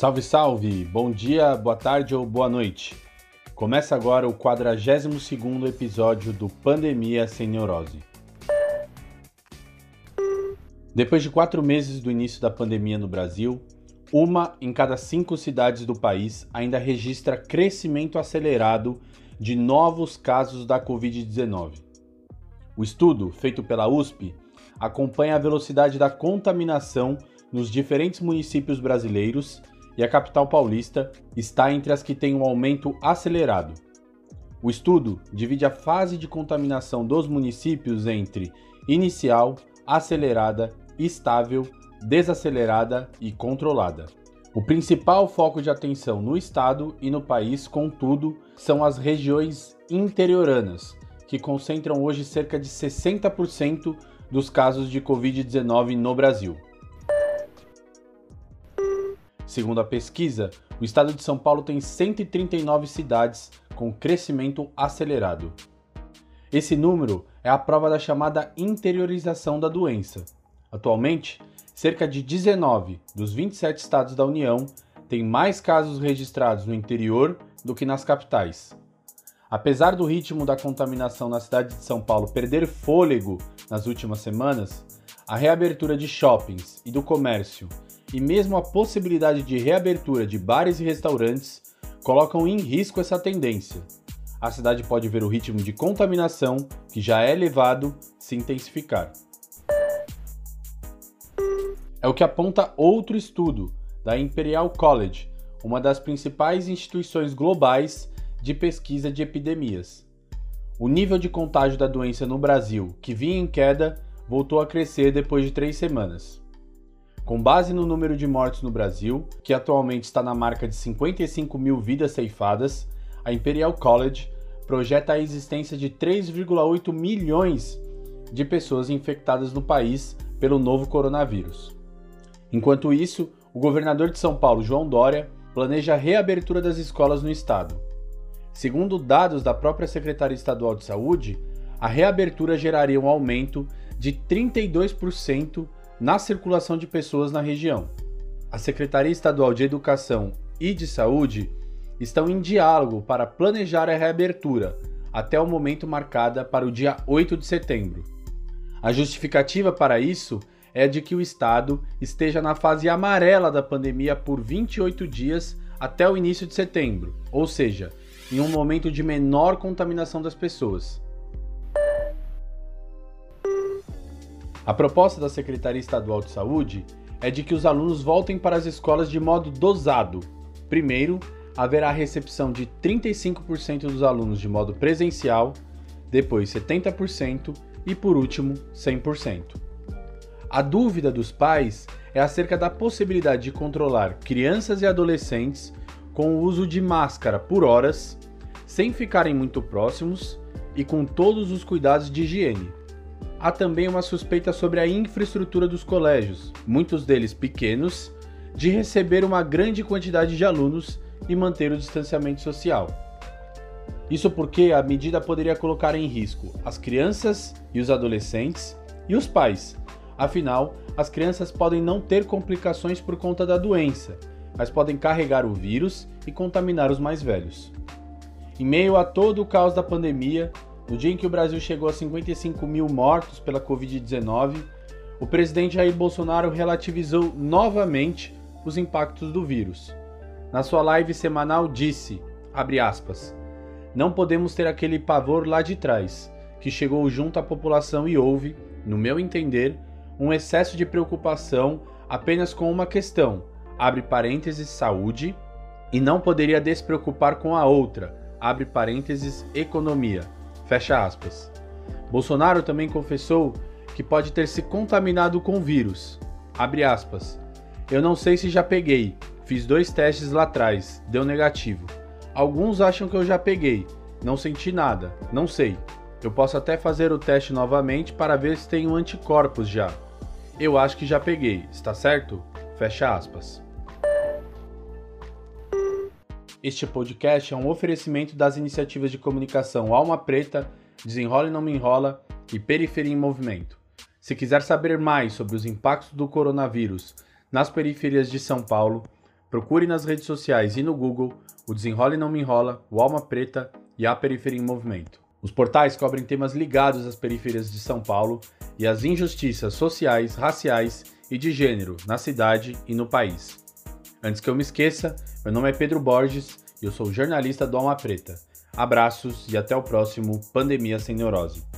Salve, salve! Bom dia, boa tarde ou boa noite. Começa agora o 42º episódio do Pandemia Sem Neurose. Depois de quatro meses do início da pandemia no Brasil, uma em cada cinco cidades do país ainda registra crescimento acelerado de novos casos da Covid-19. O estudo, feito pela USP, acompanha a velocidade da contaminação nos diferentes municípios brasileiros e a capital paulista está entre as que têm um aumento acelerado. O estudo divide a fase de contaminação dos municípios entre inicial, acelerada, estável, desacelerada e controlada. O principal foco de atenção no estado e no país, contudo, são as regiões interioranas, que concentram hoje cerca de 60% dos casos de Covid-19 no Brasil. Segundo a pesquisa, o estado de São Paulo tem 139 cidades com crescimento acelerado. Esse número é a prova da chamada interiorização da doença. Atualmente, cerca de 19 dos 27 estados da União têm mais casos registrados no interior do que nas capitais. Apesar do ritmo da contaminação na cidade de São Paulo perder fôlego nas últimas semanas, a reabertura de shoppings e do comércio e mesmo a possibilidade de reabertura de bares e restaurantes colocam em risco essa tendência. A cidade pode ver o ritmo de contaminação, que já é elevado, se intensificar. É o que aponta outro estudo da Imperial College, uma das principais instituições globais de pesquisa de epidemias. O nível de contágio da doença no Brasil, que vinha em queda, voltou a crescer depois de três semanas. Com base no número de mortes no Brasil, que atualmente está na marca de 55 mil vidas ceifadas, a Imperial College projeta a existência de 3,8 milhões de pessoas infectadas no país pelo novo coronavírus. Enquanto isso, o governador de São Paulo, João Dória, planeja a reabertura das escolas no estado. Segundo dados da própria Secretaria Estadual de Saúde, a reabertura geraria um aumento de 32% na circulação de pessoas na região. A Secretaria Estadual de Educação e de Saúde estão em diálogo para planejar a reabertura até o momento marcada para o dia 8 de setembro. A justificativa para isso é de que o estado esteja na fase amarela da pandemia por 28 dias até o início de setembro, ou seja, em um momento de menor contaminação das pessoas. A proposta da Secretaria Estadual de Saúde é de que os alunos voltem para as escolas de modo dosado. Primeiro, haverá a recepção de 35% dos alunos de modo presencial, depois 70% e por último 100%. A dúvida dos pais é acerca da possibilidade de controlar crianças e adolescentes com o uso de máscara por horas, sem ficarem muito próximos e com todos os cuidados de higiene há também uma suspeita sobre a infraestrutura dos colégios, muitos deles pequenos, de receber uma grande quantidade de alunos e manter o distanciamento social. Isso porque a medida poderia colocar em risco as crianças e os adolescentes e os pais. Afinal, as crianças podem não ter complicações por conta da doença, mas podem carregar o vírus e contaminar os mais velhos. Em meio a todo o caos da pandemia, no dia em que o Brasil chegou a 55 mil mortos pela Covid-19, o presidente Jair Bolsonaro relativizou novamente os impactos do vírus. Na sua live semanal disse, aspas, não podemos ter aquele pavor lá de trás, que chegou junto à população e houve, no meu entender, um excesso de preocupação apenas com uma questão, abre parênteses, saúde, e não poderia despreocupar com a outra, abre parênteses, economia. Fecha aspas. Bolsonaro também confessou que pode ter se contaminado com vírus. Abre aspas. Eu não sei se já peguei. Fiz dois testes lá atrás, deu negativo. Alguns acham que eu já peguei. Não senti nada, não sei. Eu posso até fazer o teste novamente para ver se tenho anticorpos já. Eu acho que já peguei, está certo? Fecha aspas. Este podcast é um oferecimento das iniciativas de comunicação Alma Preta, Desenrola e Não Me Enrola e Periferia em Movimento. Se quiser saber mais sobre os impactos do coronavírus nas periferias de São Paulo, Procure nas redes sociais e no Google o Desenrola e Não Me Enrola, o Alma Preta e a Periferia em Movimento. Os portais cobrem temas ligados às periferias de São Paulo e às injustiças sociais, raciais e de gênero na cidade e no país. Antes que eu me esqueça, meu nome é Pedro Borges e eu sou jornalista do Alma Preta. Abraços e até o próximo Pandemia Sem Neurose.